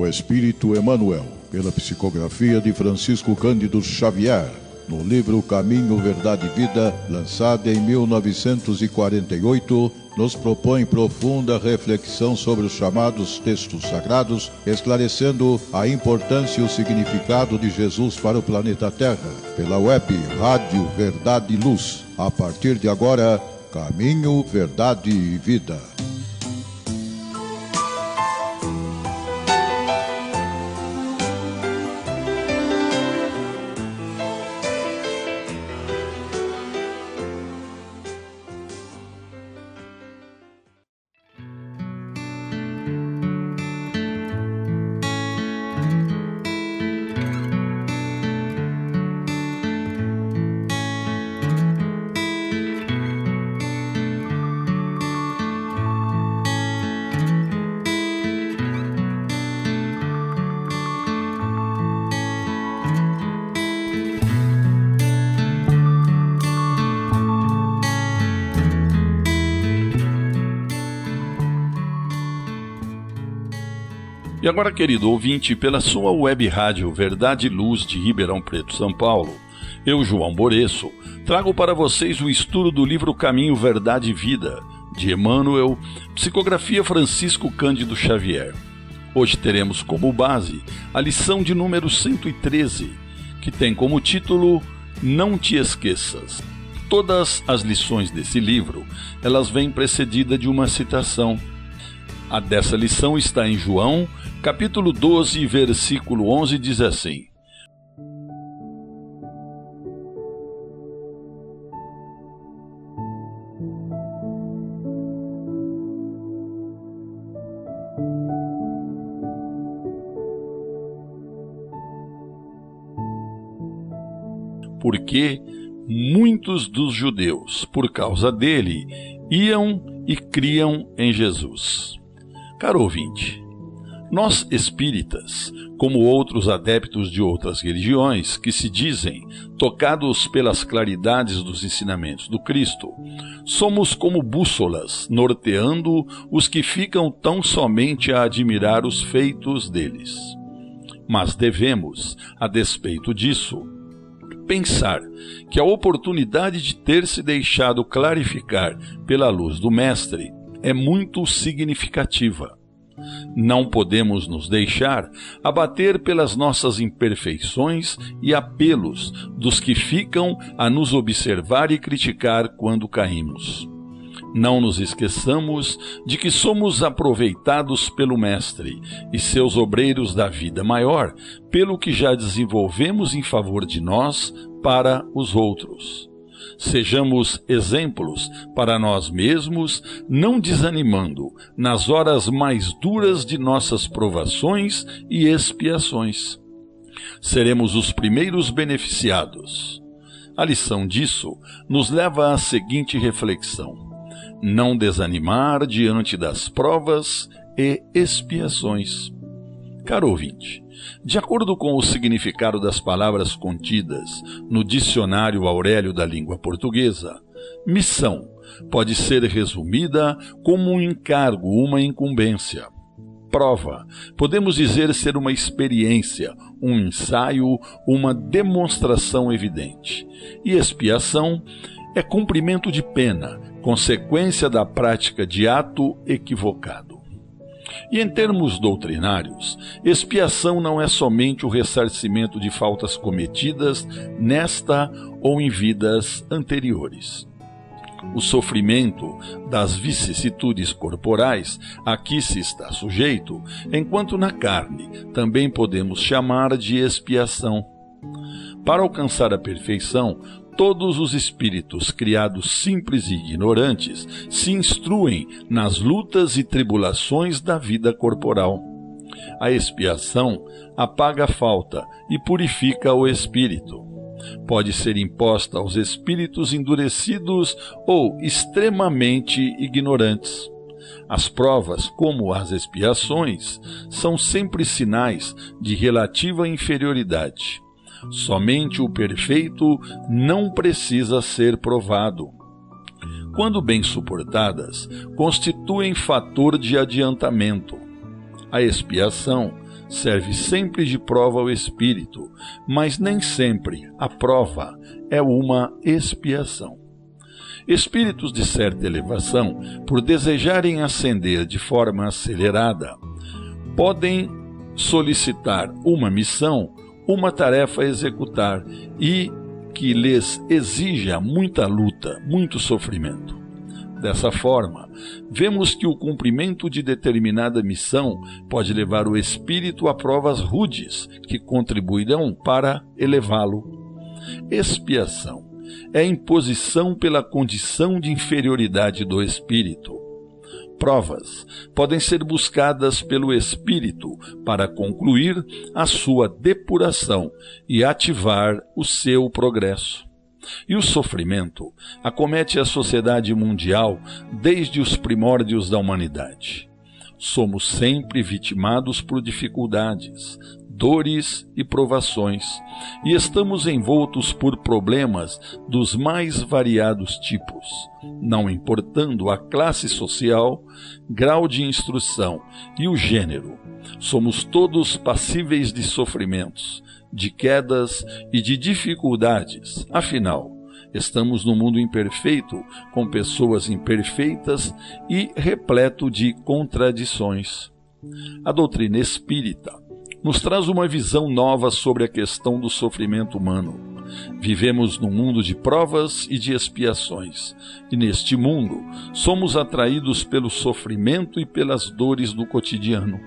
O Espírito Emmanuel, pela psicografia de Francisco Cândido Xavier, no livro Caminho, Verdade e Vida, lançado em 1948, nos propõe profunda reflexão sobre os chamados textos sagrados, esclarecendo a importância e o significado de Jesus para o planeta Terra, pela web Rádio Verdade e Luz. A partir de agora, Caminho, Verdade e Vida. E agora, querido ouvinte, pela sua web rádio Verdade e Luz de Ribeirão Preto, São Paulo, eu, João Boreço, trago para vocês o estudo do livro Caminho, Verdade e Vida, de Emmanuel, psicografia Francisco Cândido Xavier. Hoje teremos como base a lição de número 113, que tem como título Não te esqueças. Todas as lições desse livro, elas vêm precedida de uma citação. A dessa lição está em João, capítulo 12, versículo 11, diz assim: Porque muitos dos judeus, por causa dele, iam e criam em Jesus. Caro ouvinte, nós espíritas, como outros adeptos de outras religiões que se dizem tocados pelas claridades dos ensinamentos do Cristo, somos como bússolas norteando os que ficam tão somente a admirar os feitos deles. Mas devemos, a despeito disso, pensar que a oportunidade de ter se deixado clarificar pela luz do Mestre é muito significativa não podemos nos deixar abater pelas nossas imperfeições e apelos dos que ficam a nos observar e criticar quando caímos. Não nos esqueçamos de que somos aproveitados pelo Mestre e seus obreiros da vida maior, pelo que já desenvolvemos em favor de nós para os outros. Sejamos exemplos para nós mesmos, não desanimando nas horas mais duras de nossas provações e expiações. Seremos os primeiros beneficiados. A lição disso nos leva à seguinte reflexão: não desanimar diante das provas e expiações. Caro ouvinte, de acordo com o significado das palavras contidas no Dicionário Aurélio da Língua Portuguesa, missão pode ser resumida como um encargo, uma incumbência. Prova, podemos dizer ser uma experiência, um ensaio, uma demonstração evidente. E expiação é cumprimento de pena, consequência da prática de ato equivocado. E em termos doutrinários, expiação não é somente o ressarcimento de faltas cometidas nesta ou em vidas anteriores. O sofrimento das vicissitudes corporais a que se está sujeito, enquanto na carne também podemos chamar de expiação. Para alcançar a perfeição, todos os espíritos criados simples e ignorantes se instruem nas lutas e tribulações da vida corporal. A expiação apaga a falta e purifica o espírito. Pode ser imposta aos espíritos endurecidos ou extremamente ignorantes. As provas, como as expiações, são sempre sinais de relativa inferioridade. Somente o perfeito não precisa ser provado. Quando bem suportadas, constituem fator de adiantamento. A expiação serve sempre de prova ao espírito, mas nem sempre a prova é uma expiação. Espíritos de certa elevação, por desejarem ascender de forma acelerada, podem solicitar uma missão, uma tarefa a executar e que lhes exija muita luta, muito sofrimento. Dessa forma, vemos que o cumprimento de determinada missão pode levar o espírito a provas rudes que contribuirão para elevá-lo. Expiação é imposição pela condição de inferioridade do espírito. Provas podem ser buscadas pelo espírito para concluir a sua depuração e ativar o seu progresso. E o sofrimento acomete a sociedade mundial desde os primórdios da humanidade. Somos sempre vitimados por dificuldades, dores e provações, e estamos envoltos por problemas dos mais variados tipos, não importando a classe social, grau de instrução e o gênero. Somos todos passíveis de sofrimentos, de quedas e de dificuldades. Afinal, estamos num mundo imperfeito, com pessoas imperfeitas e repleto de contradições. A doutrina espírita nos traz uma visão nova sobre a questão do sofrimento humano. Vivemos num mundo de provas e de expiações, e neste mundo somos atraídos pelo sofrimento e pelas dores do cotidiano.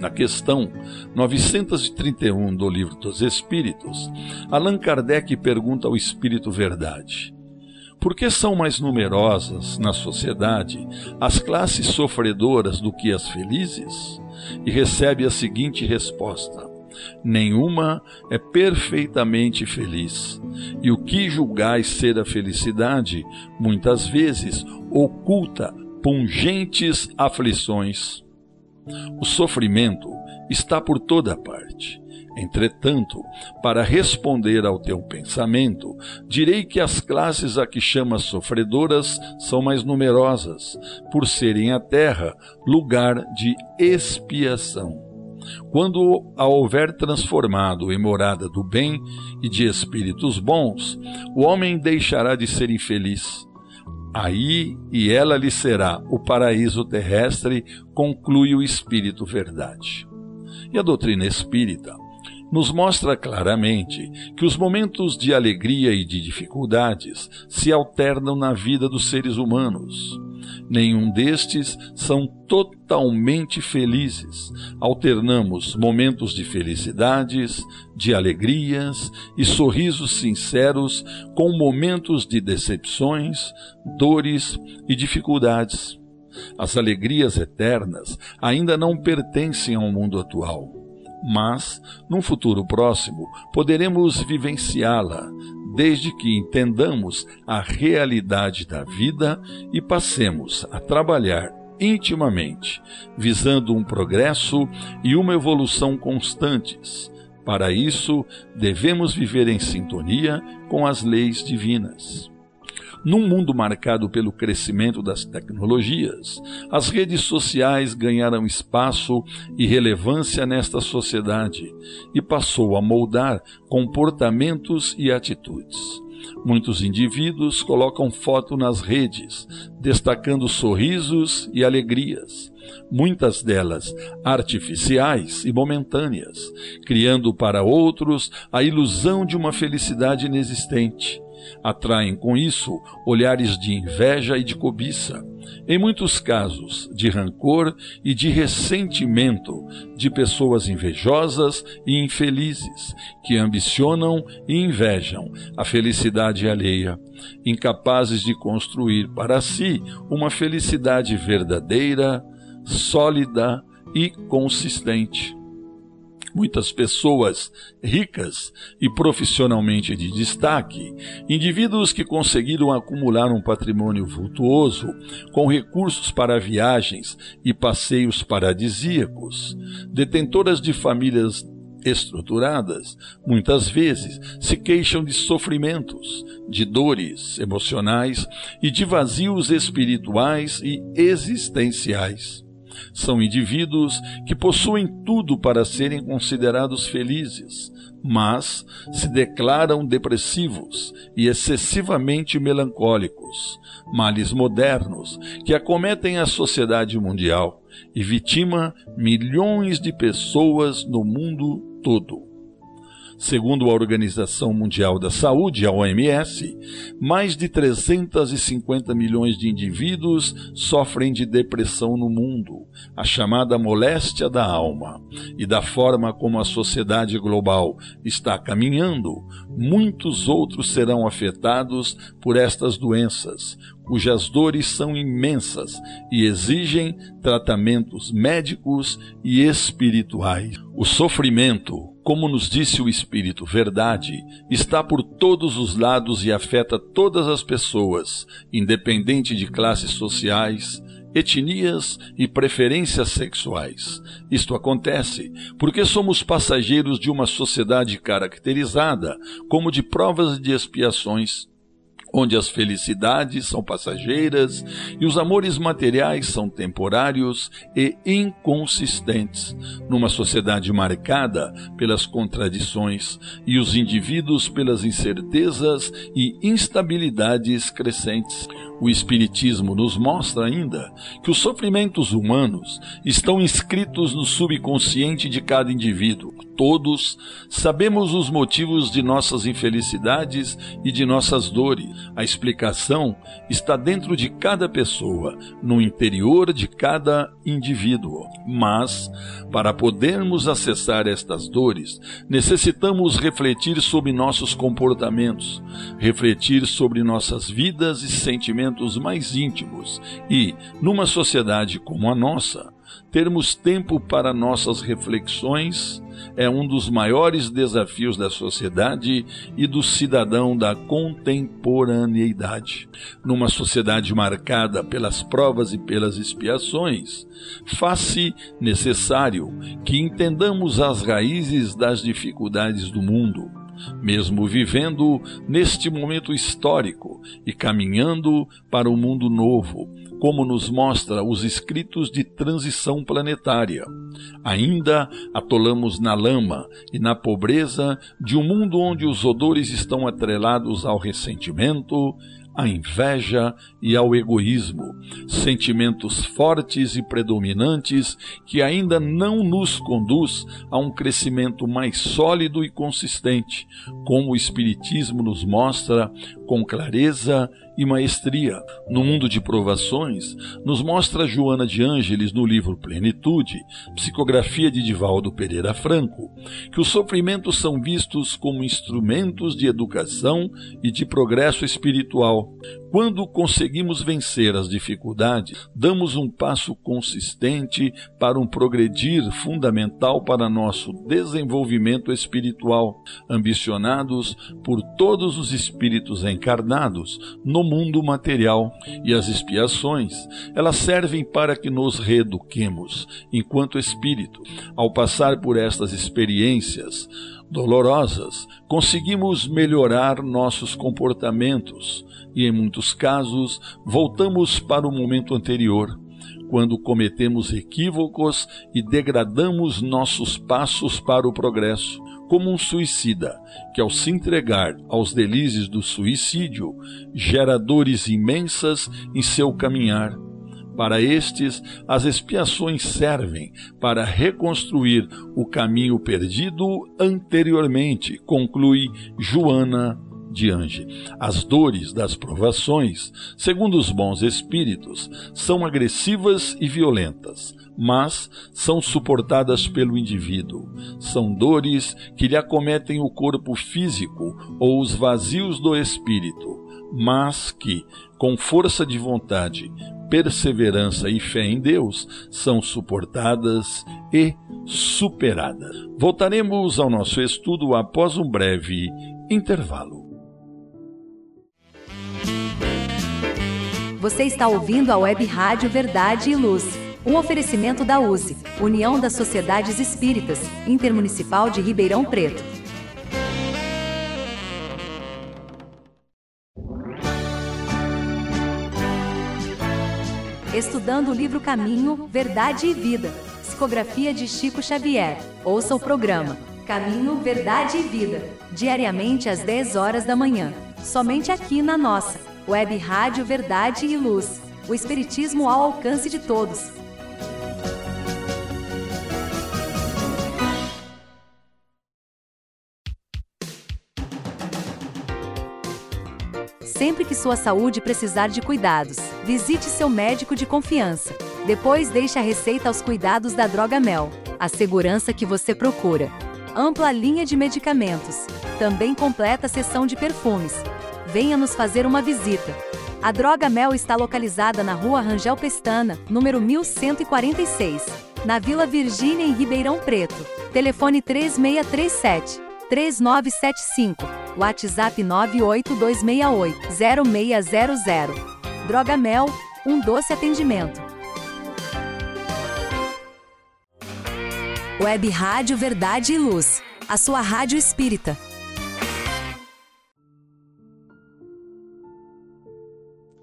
Na questão 931 do Livro dos Espíritos, Allan Kardec pergunta ao Espírito Verdade: Por que são mais numerosas na sociedade as classes sofredoras do que as felizes? E recebe a seguinte resposta: Nenhuma é perfeitamente feliz. E o que julgais ser a felicidade, muitas vezes oculta pungentes aflições. O sofrimento está por toda parte. Entretanto, para responder ao teu pensamento, direi que as classes a que chamas sofredoras são mais numerosas, por serem a terra lugar de expiação. Quando a houver transformado em morada do bem e de espíritos bons, o homem deixará de ser infeliz Aí e ela lhe será o paraíso terrestre, conclui o Espírito Verdade. E a doutrina espírita nos mostra claramente que os momentos de alegria e de dificuldades se alternam na vida dos seres humanos. Nenhum destes são totalmente felizes. Alternamos momentos de felicidades, de alegrias e sorrisos sinceros com momentos de decepções, dores e dificuldades. As alegrias eternas ainda não pertencem ao mundo atual, mas, num futuro próximo, poderemos vivenciá-la, desde que entendamos a realidade da vida e passemos a trabalhar intimamente, visando um progresso e uma evolução constantes. Para isso, devemos viver em sintonia com as leis divinas. Num mundo marcado pelo crescimento das tecnologias, as redes sociais ganharam espaço e relevância nesta sociedade e passou a moldar comportamentos e atitudes. Muitos indivíduos colocam foto nas redes, destacando sorrisos e alegrias, muitas delas artificiais e momentâneas, criando para outros a ilusão de uma felicidade inexistente Atraem com isso olhares de inveja e de cobiça, em muitos casos de rancor e de ressentimento de pessoas invejosas e infelizes, que ambicionam e invejam a felicidade alheia, incapazes de construir para si uma felicidade verdadeira, sólida e consistente muitas pessoas ricas e profissionalmente de destaque, indivíduos que conseguiram acumular um patrimônio vultuoso com recursos para viagens e passeios paradisíacos, detentoras de famílias estruturadas, muitas vezes se queixam de sofrimentos, de dores emocionais e de vazios espirituais e existenciais. São indivíduos que possuem tudo para serem considerados felizes, mas se declaram depressivos e excessivamente melancólicos, males modernos que acometem a sociedade mundial e vitima milhões de pessoas no mundo todo. Segundo a Organização Mundial da Saúde, a OMS, mais de 350 milhões de indivíduos sofrem de depressão no mundo, a chamada moléstia da alma. E da forma como a sociedade global está caminhando, muitos outros serão afetados por estas doenças, cujas dores são imensas e exigem tratamentos médicos e espirituais. O sofrimento, como nos disse o Espírito Verdade, está por todos os lados e afeta todas as pessoas, independente de classes sociais, etnias e preferências sexuais. Isto acontece porque somos passageiros de uma sociedade caracterizada como de provas e de expiações onde as felicidades são passageiras e os amores materiais são temporários e inconsistentes, numa sociedade marcada pelas contradições e os indivíduos pelas incertezas e instabilidades crescentes. O Espiritismo nos mostra ainda que os sofrimentos humanos estão inscritos no subconsciente de cada indivíduo. Todos sabemos os motivos de nossas infelicidades e de nossas dores. A explicação está dentro de cada pessoa, no interior de cada indivíduo. Mas, para podermos acessar estas dores, necessitamos refletir sobre nossos comportamentos, refletir sobre nossas vidas e sentimentos sentimentos mais íntimos e, numa sociedade como a nossa, termos tempo para nossas reflexões é um dos maiores desafios da sociedade e do cidadão da contemporaneidade. Numa sociedade marcada pelas provas e pelas expiações, faz-se necessário que entendamos as raízes das dificuldades do mundo mesmo vivendo neste momento histórico e caminhando para o um mundo novo, como nos mostra os escritos de transição planetária. Ainda atolamos na lama e na pobreza de um mundo onde os odores estão atrelados ao ressentimento, à inveja e ao egoísmo, sentimentos fortes e predominantes que ainda não nos conduz a um crescimento mais sólido e consistente, como o Espiritismo nos mostra com clareza e maestria. No mundo de provações, nos mostra Joana de Ângeles no livro Plenitude, psicografia de Divaldo Pereira Franco, que os sofrimentos são vistos como instrumentos de educação e de progresso espiritual. Quando conseguimos vencer as dificuldades, damos um passo consistente para um progredir fundamental para nosso desenvolvimento espiritual, ambicionados por todos os espíritos encarnados no mundo material. E as expiações, elas servem para que nos reeduquemos enquanto espírito. Ao passar por estas experiências dolorosas, conseguimos melhorar nossos comportamentos e, em muitos casos, voltamos para o momento anterior quando cometemos equívocos e degradamos nossos passos para o progresso como um suicida, que ao se entregar aos delícias do suicídio, gera dores imensas em seu caminhar. Para estes, as expiações servem para reconstruir o caminho perdido anteriormente, conclui Joana de Ange. As dores das provações, segundo os bons espíritos, são agressivas e violentas, mas são suportadas pelo indivíduo. São dores que lhe acometem o corpo físico ou os vazios do espírito, mas que, com força de vontade, perseverança e fé em Deus, são suportadas e superadas. Voltaremos ao nosso estudo após um breve intervalo. Você está ouvindo a Web Rádio Verdade e Luz. Um oferecimento da USE, União das Sociedades Espíritas, Intermunicipal de Ribeirão Preto. estudando o livro Caminho, Verdade e Vida, psicografia de Chico Xavier. Ouça o programa Caminho, Verdade e Vida, diariamente às 10 horas da manhã, somente aqui na nossa Web Rádio Verdade e Luz. O Espiritismo ao alcance de todos. Sempre que sua saúde precisar de cuidados, visite seu médico de confiança. Depois deixe a receita aos cuidados da Droga Mel, a segurança que você procura. Ampla linha de medicamentos. Também completa seção de perfumes. Venha nos fazer uma visita. A Droga Mel está localizada na Rua Rangel Pestana, número 1146, na Vila Virgínia, em Ribeirão Preto. Telefone 3637 3975 WhatsApp 98268-0600. Droga Mel, um doce atendimento. Web Rádio Verdade e Luz, a sua rádio espírita.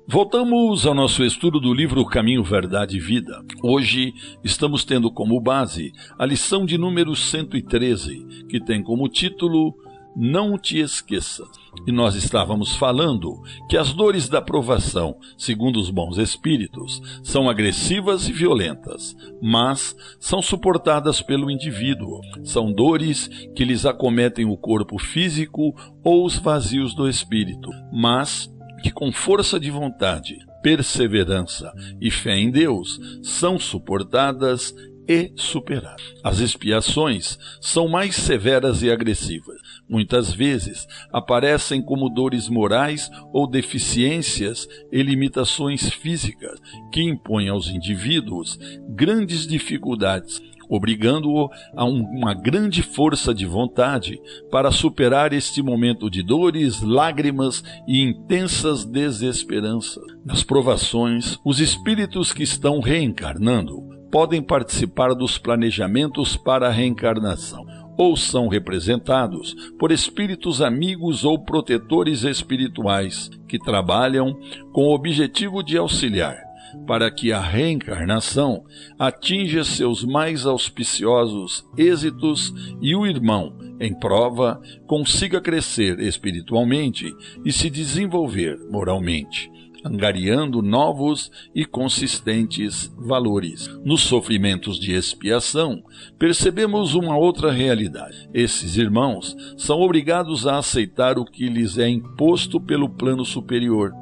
Voltamos ao nosso estudo do livro Caminho, Verdade e Vida. Hoje estamos tendo como base a lição de número 113, que tem como título não te esqueças. E nós estávamos falando que as dores da provação, segundo os bons espíritos, são agressivas e violentas, mas são suportadas pelo indivíduo. São dores que lhes acometem o corpo físico ou os vazios do espírito, mas que com força de vontade, perseverança e fé em Deus são suportadas e superadas. As expiações são mais severas e agressivas muitas vezes aparecem como dores morais ou deficiências e limitações físicas que impõem aos indivíduos grandes dificuldades, obrigando-o a um, uma grande força de vontade para superar este momento de dores, lágrimas e intensas desesperanças. Nas provações, os espíritos que estão reencarnando podem participar dos planejamentos para a reencarnação ou são representados por espíritos amigos ou protetores espirituais que trabalham com o objetivo de auxiliar para que a reencarnação atinja seus mais auspiciosos êxitos e o irmão, em prova, consiga crescer espiritualmente e se desenvolver moralmente angariando novos e consistentes valores. Nos sofrimentos de expiação, percebemos uma outra realidade. Esses irmãos são obrigados a aceitar o que lhes é imposto pelo plano superior.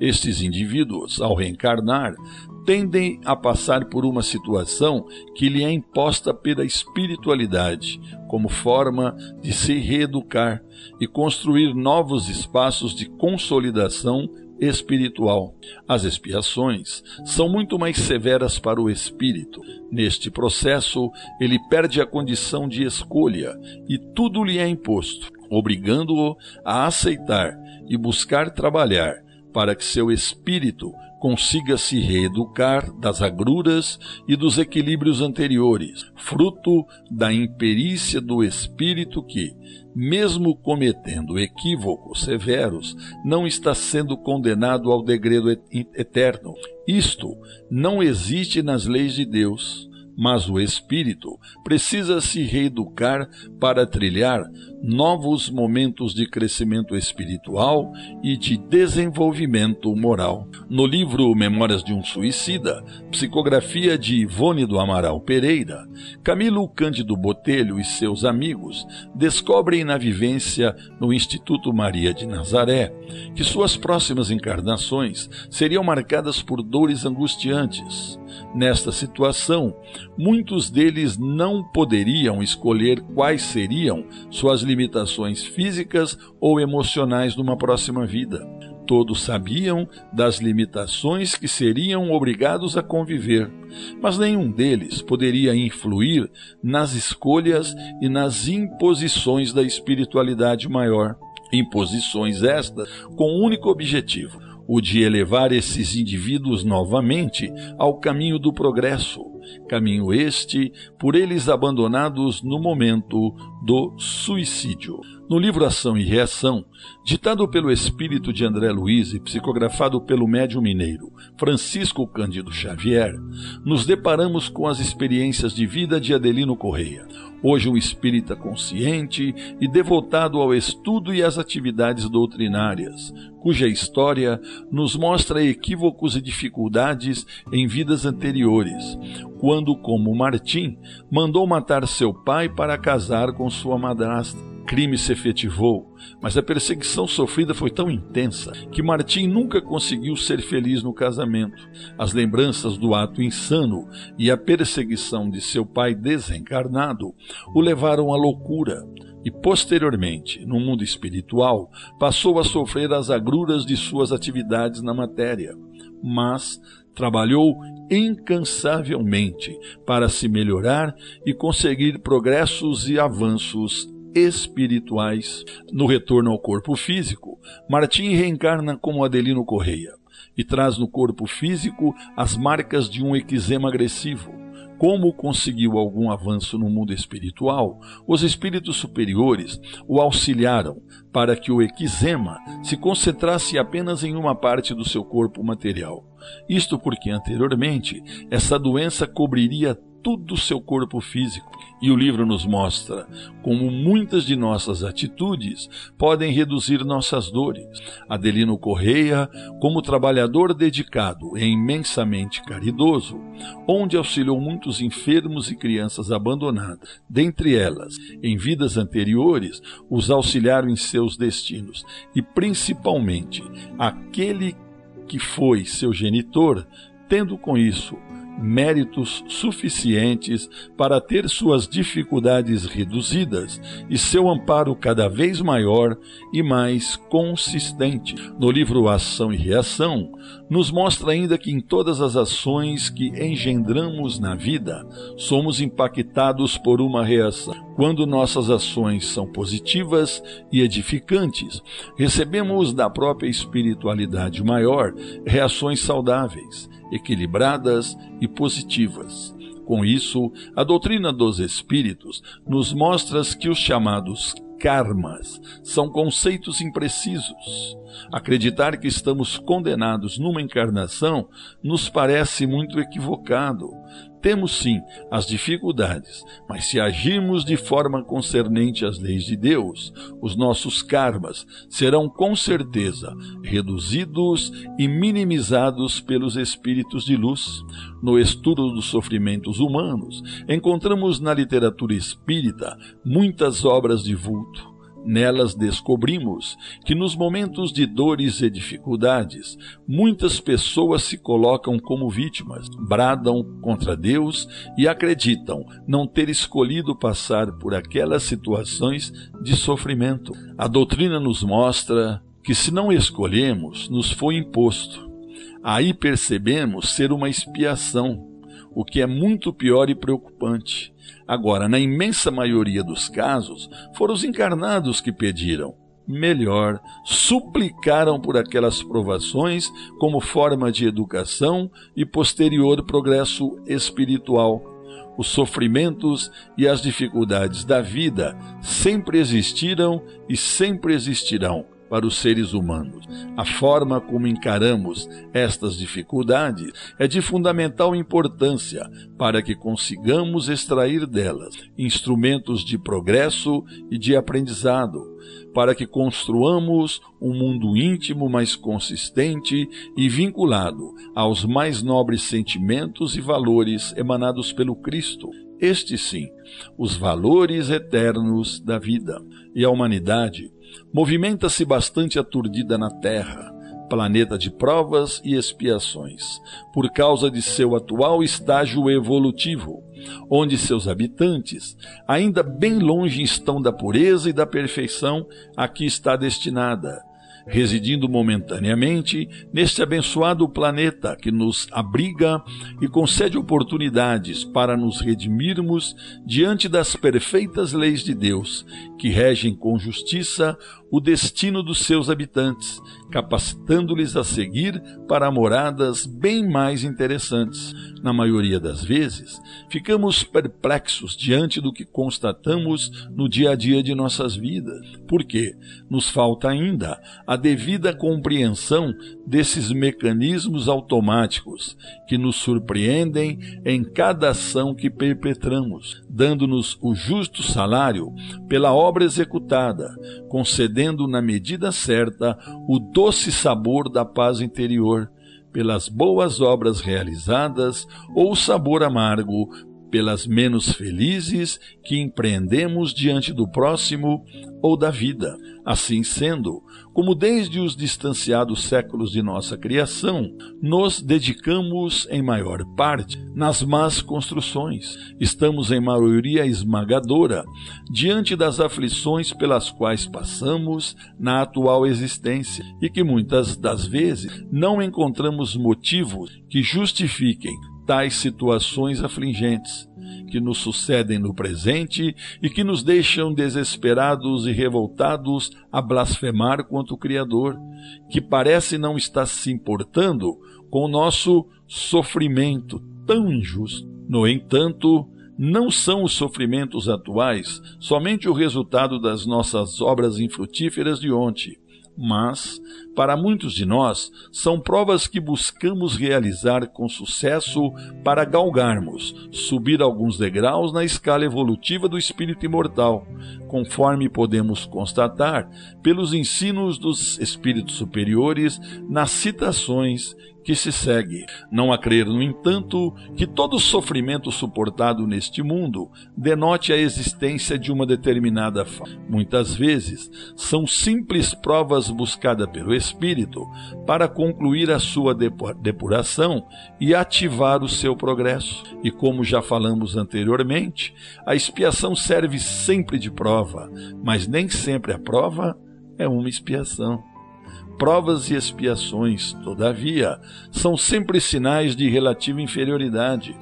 Estes indivíduos, ao reencarnar, tendem a passar por uma situação que lhe é imposta pela espiritualidade, como forma de se reeducar e construir novos espaços de consolidação espiritual. As expiações são muito mais severas para o espírito. Neste processo, ele perde a condição de escolha e tudo lhe é imposto, obrigando-o a aceitar e buscar trabalhar para que seu espírito consiga se reeducar das agruras e dos equilíbrios anteriores, fruto da imperícia do espírito que, mesmo cometendo equívocos severos, não está sendo condenado ao degredo eterno. Isto não existe nas leis de Deus mas o espírito precisa se reeducar para trilhar novos momentos de crescimento espiritual e de desenvolvimento moral. No livro Memórias de um Suicida, psicografia de Ivone do Amaral Pereira, Camilo Cândido Botelho e seus amigos descobrem na vivência no Instituto Maria de Nazaré que suas próximas encarnações seriam marcadas por dores angustiantes Nesta situação, muitos deles não poderiam escolher quais seriam suas limitações físicas ou emocionais numa próxima vida. Todos sabiam das limitações que seriam obrigados a conviver, mas nenhum deles poderia influir nas escolhas e nas imposições da espiritualidade maior. Imposições estas com o único objetivo o de elevar esses indivíduos novamente ao caminho do progresso, caminho este por eles abandonados no momento do suicídio. No livro Ação e Reação, ditado pelo espírito de André Luiz e psicografado pelo médium mineiro Francisco Cândido Xavier, nos deparamos com as experiências de vida de Adelino Correia, hoje um espírita consciente e devotado ao estudo e às atividades doutrinárias, cuja história nos mostra equívocos e dificuldades em vidas anteriores, quando, como Martim, mandou matar seu pai para casar com sua madrasta crime se efetivou, mas a perseguição sofrida foi tão intensa que Martim nunca conseguiu ser feliz no casamento. As lembranças do ato insano e a perseguição de seu pai desencarnado o levaram à loucura. E posteriormente, no mundo espiritual, passou a sofrer as agruras de suas atividades na matéria. Mas trabalhou incansavelmente para se melhorar e conseguir progressos e avanços espirituais. No retorno ao corpo físico, Martim reencarna como Adelino Correia e traz no corpo físico as marcas de um eczema agressivo. Como conseguiu algum avanço no mundo espiritual, os espíritos superiores o auxiliaram para que o eczema se concentrasse apenas em uma parte do seu corpo material. Isto porque anteriormente essa doença cobriria todo o seu corpo físico. E o livro nos mostra como muitas de nossas atitudes podem reduzir nossas dores. Adelino Correia, como trabalhador dedicado e imensamente caridoso, onde auxiliou muitos enfermos e crianças abandonadas, dentre elas, em vidas anteriores, os auxiliaram em seus destinos, e principalmente aquele que foi seu genitor, tendo com isso méritos suficientes para ter suas dificuldades reduzidas e seu amparo cada vez maior e mais consistente. No livro Ação e Reação, nos mostra ainda que em todas as ações que engendramos na vida, somos impactados por uma reação. Quando nossas ações são positivas e edificantes, recebemos da própria espiritualidade maior reações saudáveis equilibradas e positivas. Com isso, a doutrina dos espíritos nos mostra que os chamados karmas são conceitos imprecisos. Acreditar que estamos condenados numa encarnação nos parece muito equivocado. Temos sim as dificuldades, mas se agirmos de forma concernente às leis de Deus, os nossos karmas serão com certeza reduzidos e minimizados pelos espíritos de luz. No estudo dos sofrimentos humanos, encontramos na literatura espírita muitas obras de vulto Nelas descobrimos que nos momentos de dores e dificuldades, muitas pessoas se colocam como vítimas, bradam contra Deus e acreditam não ter escolhido passar por aquelas situações de sofrimento. A doutrina nos mostra que se não escolhemos, nos foi imposto. Aí percebemos ser uma expiação, o que é muito pior e preocupante. Agora, na imensa maioria dos casos, foram os encarnados que pediram. Melhor, suplicaram por aquelas provações como forma de educação e posterior progresso espiritual. Os sofrimentos e as dificuldades da vida sempre existiram e sempre existirão para os seres humanos. A forma como encaramos estas dificuldades é de fundamental importância para que consigamos extrair delas instrumentos de progresso e de aprendizado, para que construamos um mundo íntimo mais consistente e vinculado aos mais nobres sentimentos e valores emanados pelo Cristo. Estes sim, os valores eternos da vida. E a humanidade movimenta-se bastante aturdida na Terra, planeta de provas e expiações, por causa de seu atual estágio evolutivo, onde seus habitantes ainda bem longe estão da pureza e da perfeição a que está destinada, residindo momentaneamente neste abençoado planeta que nos abriga e concede oportunidades para nos redimirmos diante das perfeitas leis de Deus, que regem com justiça o destino dos seus habitantes, capacitando-lhes a seguir para moradas bem mais interessantes. Na maioria das vezes, ficamos perplexos diante do que constatamos no dia a dia de nossas vidas, porque nos falta ainda a devida compreensão desses mecanismos automáticos que nos surpreendem em cada ação que perpetramos, dando-nos o justo salário pela obra executada, concedendo na medida certa o doce sabor da paz interior, pelas boas obras realizadas, ou o sabor amargo pelas menos felizes que empreendemos diante do próximo ou da vida. Assim sendo, como desde os distanciados séculos de nossa criação, nos dedicamos em maior parte nas más construções. Estamos em maioria esmagadora diante das aflições pelas quais passamos na atual existência e que muitas das vezes não encontramos motivos que justifiquem tais situações afligentes que nos sucedem no presente e que nos deixam desesperados e revoltados a blasfemar contra o Criador, que parece não estar se importando com o nosso sofrimento tão injusto. No entanto, não são os sofrimentos atuais somente o resultado das nossas obras infrutíferas de ontem, mas, para muitos de nós, são provas que buscamos realizar com sucesso para galgarmos, subir alguns degraus na escala evolutiva do espírito imortal, conforme podemos constatar pelos ensinos dos espíritos superiores nas citações que se segue. Não a crer, no entanto, que todo sofrimento suportado neste mundo denote a existência de uma determinada forma. Muitas vezes são simples provas buscadas pelo espírito para concluir a sua depuração e ativar o seu progresso. E como já falamos anteriormente, a expiação serve sempre de prova, mas nem sempre a prova é uma expiação. Provas e expiações, todavia, são sempre sinais de relativa inferioridade,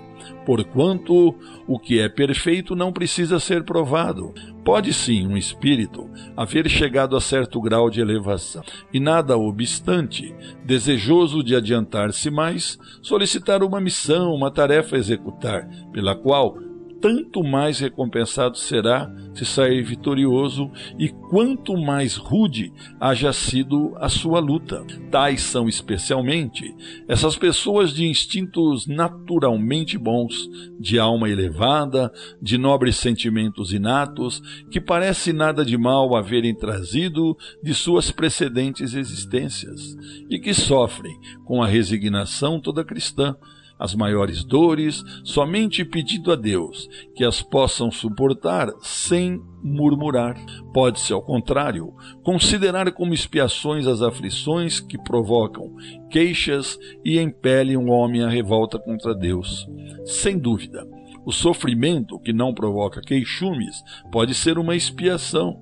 porquanto o que é perfeito não precisa ser provado. Pode sim um espírito haver chegado a certo grau de elevação, e nada obstante, desejoso de adiantar-se mais, solicitar uma missão, uma tarefa a executar, pela qual tanto mais recompensado será se sair vitorioso e quanto mais rude haja sido a sua luta. Tais são especialmente essas pessoas de instintos naturalmente bons, de alma elevada, de nobres sentimentos inatos, que parece nada de mal haverem trazido de suas precedentes existências e que sofrem com a resignação toda cristã as maiores dores, somente pedindo a Deus que as possam suportar sem murmurar. Pode-se, ao contrário, considerar como expiações as aflições que provocam queixas e impelem o homem à revolta contra Deus. Sem dúvida, o sofrimento que não provoca queixumes pode ser uma expiação,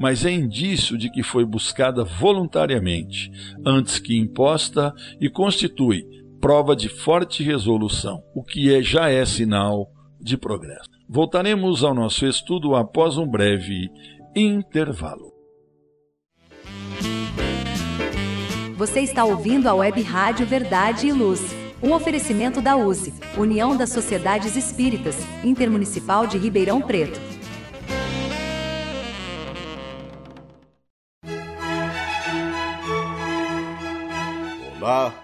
mas é indício de que foi buscada voluntariamente, antes que imposta, e constitui prova de forte resolução, o que é, já é sinal de progresso. Voltaremos ao nosso estudo após um breve intervalo. Você está ouvindo a Web Rádio Verdade e Luz, um oferecimento da USE, União das Sociedades Espíritas, Intermunicipal de Ribeirão Preto. Olá,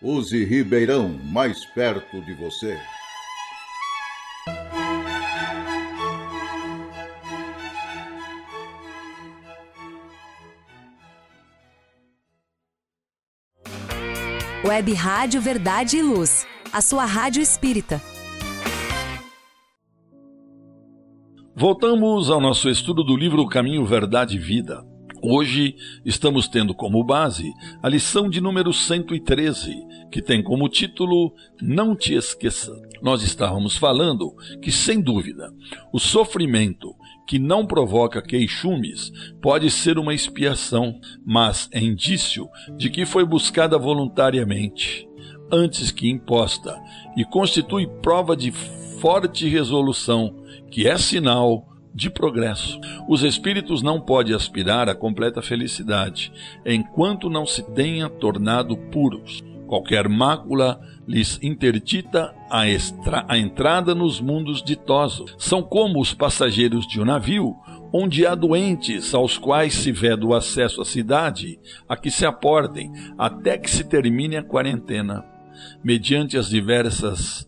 Use Ribeirão mais perto de você. Web Rádio Verdade e Luz, a sua rádio espírita. Voltamos ao nosso estudo do livro Caminho, Verdade e Vida. Hoje estamos tendo como base a lição de número 113, que tem como título Não te esqueça. Nós estávamos falando que, sem dúvida, o sofrimento que não provoca queixumes pode ser uma expiação, mas é indício de que foi buscada voluntariamente, antes que imposta, e constitui prova de forte resolução, que é sinal de progresso. Os espíritos não podem aspirar à completa felicidade enquanto não se tenha tornado puros. Qualquer mácula lhes interdita a, extra, a entrada nos mundos ditosos. São como os passageiros de um navio, onde há doentes aos quais se veda o acesso à cidade, a que se aportem, até que se termine a quarentena. Mediante as diversas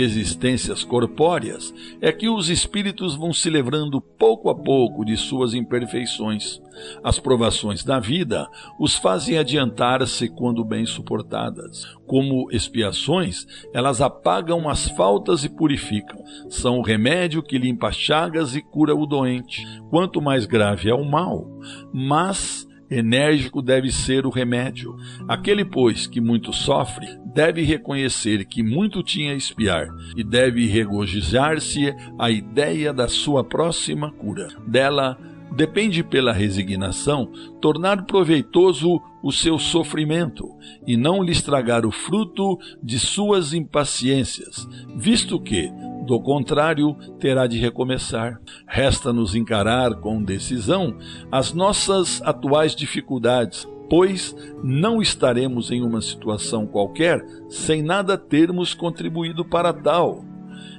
existências corpóreas, é que os espíritos vão se livrando pouco a pouco de suas imperfeições. As provações da vida os fazem adiantar-se quando bem suportadas. Como expiações, elas apagam as faltas e purificam. São o remédio que limpa chagas e cura o doente. Quanto mais grave é o mal, mais Enérgico deve ser o remédio. Aquele, pois, que muito sofre, deve reconhecer que muito tinha a espiar e deve regozijar-se a ideia da sua próxima cura. Dela depende pela resignação tornar proveitoso o seu sofrimento e não lhe estragar o fruto de suas impaciências, visto que, do contrário, terá de recomeçar. Resta-nos encarar com decisão as nossas atuais dificuldades, pois não estaremos em uma situação qualquer sem nada termos contribuído para tal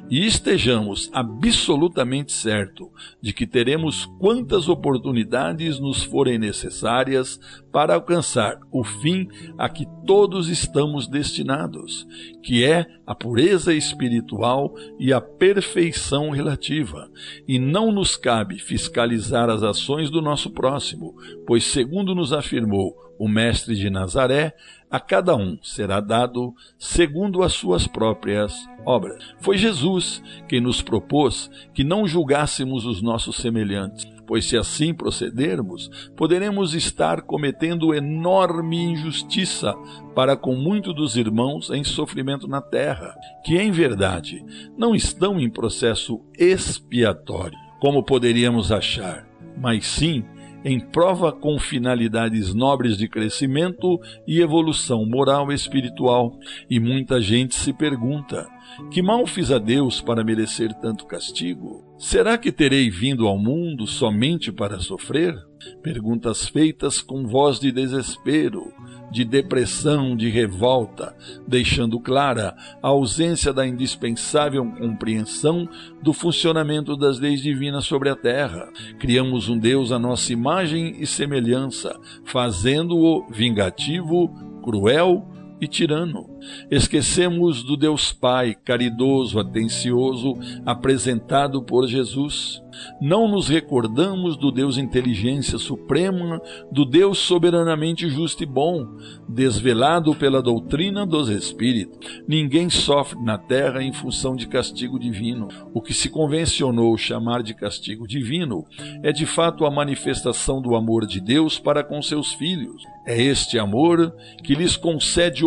e estejamos absolutamente certo de que teremos quantas oportunidades nos forem necessárias para alcançar o fim a que todos estamos destinados, que é a pureza espiritual e a perfeição relativa. E não nos cabe fiscalizar as ações do nosso próximo, pois, segundo nos afirmou o Mestre de Nazaré, a cada um será dado segundo as suas próprias obras. Foi Jesus quem nos propôs que não julgássemos os nossos semelhantes, pois se assim procedermos, poderemos estar cometendo enorme injustiça para com muitos dos irmãos em sofrimento na terra, que em verdade não estão em processo expiatório, como poderíamos achar, mas sim em prova com finalidades nobres de crescimento e evolução moral e espiritual. E muita gente se pergunta: que mal fiz a Deus para merecer tanto castigo? Será que terei vindo ao mundo somente para sofrer? Perguntas feitas com voz de desespero, de depressão, de revolta, deixando clara a ausência da indispensável compreensão do funcionamento das leis divinas sobre a terra. Criamos um Deus à nossa imagem e semelhança, fazendo-o vingativo, cruel, e tirano. Esquecemos do Deus Pai, caridoso, atencioso, apresentado por Jesus. Não nos recordamos do Deus inteligência suprema, do Deus soberanamente justo e bom, desvelado pela doutrina dos Espíritos. Ninguém sofre na terra em função de castigo divino. O que se convencionou chamar de castigo divino é de fato a manifestação do amor de Deus para com seus filhos. É este amor que lhes concede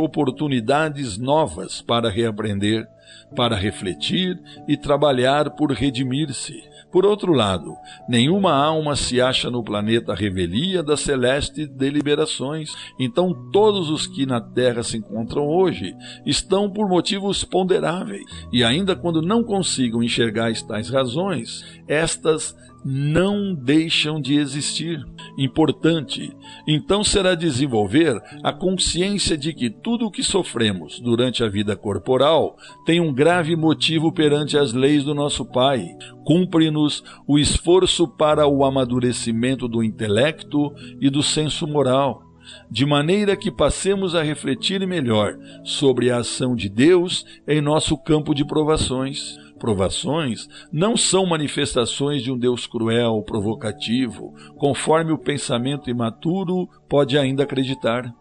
oportunidades novas para reaprender, para refletir e trabalhar por redimir-se. Por outro lado, nenhuma alma se acha no planeta revelia das celestes deliberações. Então, todos os que na Terra se encontram hoje estão por motivos ponderáveis. E ainda quando não consigam enxergar tais razões, estas não deixam de existir. Importante, então, será desenvolver a consciência de que tudo o que sofremos durante a vida corporal tem um grave motivo perante as leis do nosso Pai. Cumpre-nos o esforço para o amadurecimento do intelecto e do senso moral de maneira que passemos a refletir melhor sobre a ação de Deus em nosso campo de provações provações não são manifestações de um Deus cruel, provocativo, conforme o pensamento imaturo pode ainda acreditar.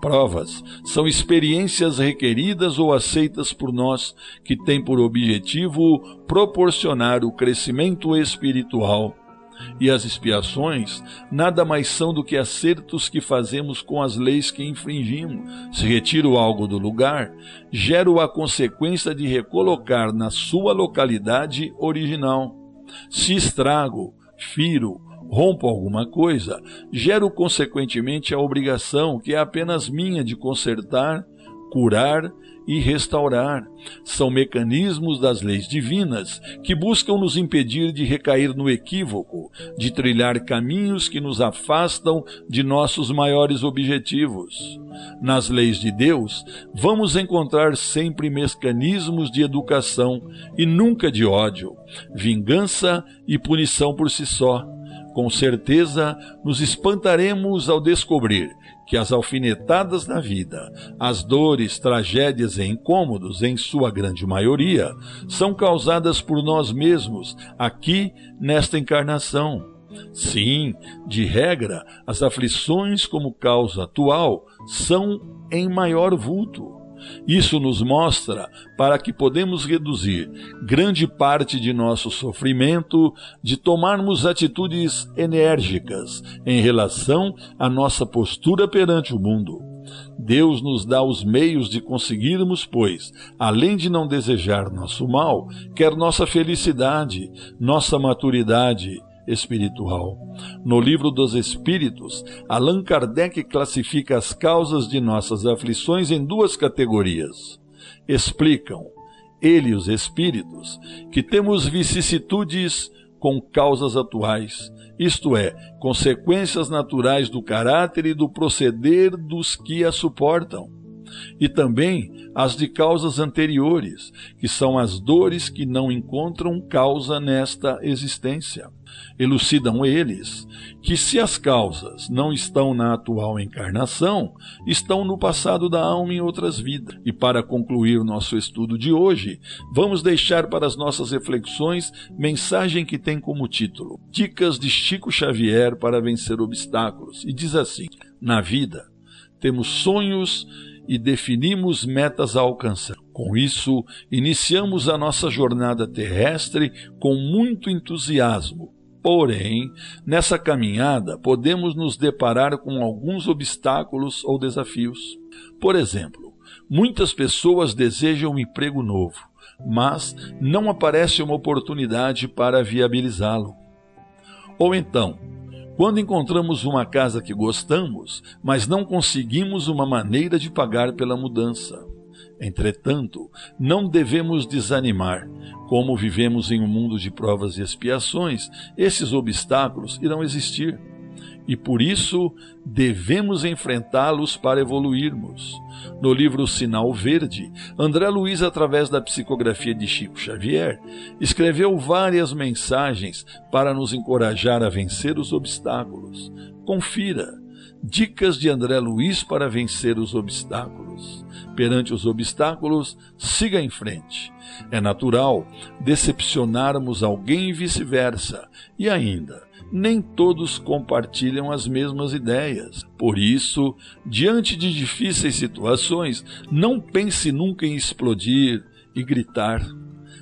Provas são experiências requeridas ou aceitas por nós que têm por objetivo proporcionar o crescimento espiritual e as expiações nada mais são do que acertos que fazemos com as leis que infringimos. Se retiro algo do lugar, gero a consequência de recolocar na sua localidade original. Se estrago, firo, rompo alguma coisa, gero consequentemente a obrigação, que é apenas minha, de consertar, curar e restaurar. São mecanismos das leis divinas que buscam nos impedir de recair no equívoco, de trilhar caminhos que nos afastam de nossos maiores objetivos. Nas leis de Deus, vamos encontrar sempre mecanismos de educação e nunca de ódio, vingança e punição por si só. Com certeza, nos espantaremos ao descobrir que as alfinetadas da vida, as dores, tragédias e incômodos, em sua grande maioria, são causadas por nós mesmos, aqui nesta encarnação. Sim, de regra, as aflições como causa atual são em maior vulto. Isso nos mostra para que podemos reduzir grande parte de nosso sofrimento, de tomarmos atitudes enérgicas em relação à nossa postura perante o mundo. Deus nos dá os meios de conseguirmos, pois, além de não desejar nosso mal, quer nossa felicidade, nossa maturidade, espiritual. No livro dos Espíritos, Allan Kardec classifica as causas de nossas aflições em duas categorias. Explicam, ele, os Espíritos, que temos vicissitudes com causas atuais, isto é, consequências naturais do caráter e do proceder dos que a suportam e também as de causas anteriores, que são as dores que não encontram causa nesta existência. Elucidam eles que, se as causas não estão na atual encarnação, estão no passado da alma em outras vidas. E para concluir nosso estudo de hoje, vamos deixar para as nossas reflexões mensagem que tem como título Dicas de Chico Xavier para vencer obstáculos. E diz assim: Na vida, temos sonhos e definimos metas a alcançar. Com isso, iniciamos a nossa jornada terrestre com muito entusiasmo. Porém, nessa caminhada podemos nos deparar com alguns obstáculos ou desafios. Por exemplo, muitas pessoas desejam um emprego novo, mas não aparece uma oportunidade para viabilizá-lo. Ou então, quando encontramos uma casa que gostamos, mas não conseguimos uma maneira de pagar pela mudança. Entretanto, não devemos desanimar. Como vivemos em um mundo de provas e expiações, esses obstáculos irão existir e por isso devemos enfrentá-los para evoluirmos. No livro Sinal Verde, André Luiz, através da psicografia de Chico Xavier, escreveu várias mensagens para nos encorajar a vencer os obstáculos. Confira. Dicas de André Luiz para vencer os obstáculos. Perante os obstáculos, siga em frente. É natural decepcionarmos alguém e vice-versa. E ainda, nem todos compartilham as mesmas ideias. Por isso, diante de difíceis situações, não pense nunca em explodir e gritar.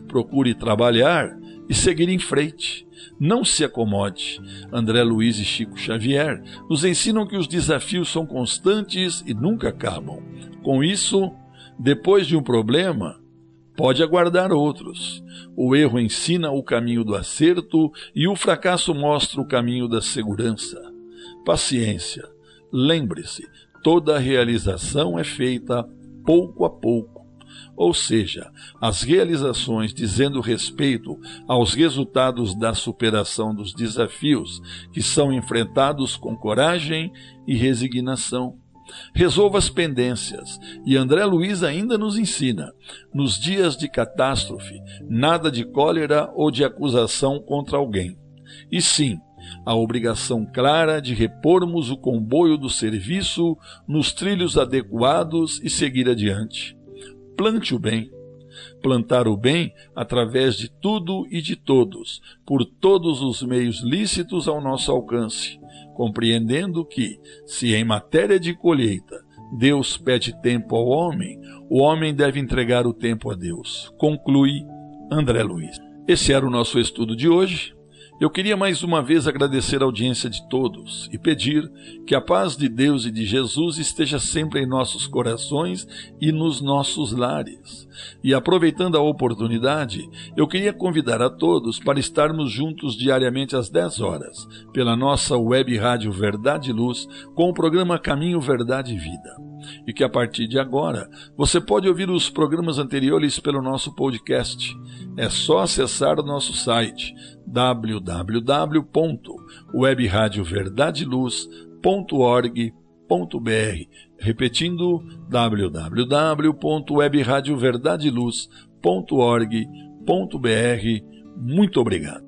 Procure trabalhar e seguir em frente. Não se acomode. André Luiz e Chico Xavier nos ensinam que os desafios são constantes e nunca acabam. Com isso, depois de um problema, pode aguardar outros. O erro ensina o caminho do acerto e o fracasso mostra o caminho da segurança. Paciência. Lembre-se, toda realização é feita pouco a pouco. Ou seja, as realizações dizendo respeito aos resultados da superação dos desafios que são enfrentados com coragem e resignação. Resolva as pendências. E André Luiz ainda nos ensina: nos dias de catástrofe, nada de cólera ou de acusação contra alguém. E sim, a obrigação clara de repormos o comboio do serviço nos trilhos adequados e seguir adiante. Plante o bem. Plantar o bem através de tudo e de todos, por todos os meios lícitos ao nosso alcance compreendendo que, se em matéria de colheita Deus pede tempo ao homem, o homem deve entregar o tempo a Deus. Conclui André Luiz. Esse era o nosso estudo de hoje. Eu queria mais uma vez agradecer a audiência de todos e pedir que a paz de Deus e de Jesus esteja sempre em nossos corações e nos nossos lares. E aproveitando a oportunidade, eu queria convidar a todos para estarmos juntos diariamente às 10 horas, pela nossa web rádio Verdade e Luz, com o programa Caminho Verdade e Vida. E que a partir de agora você pode ouvir os programas anteriores pelo nosso podcast. É só acessar o nosso site www.webradioverdadeluz.org.br repetindo www.webradioverdadeluz.org.br Muito obrigado.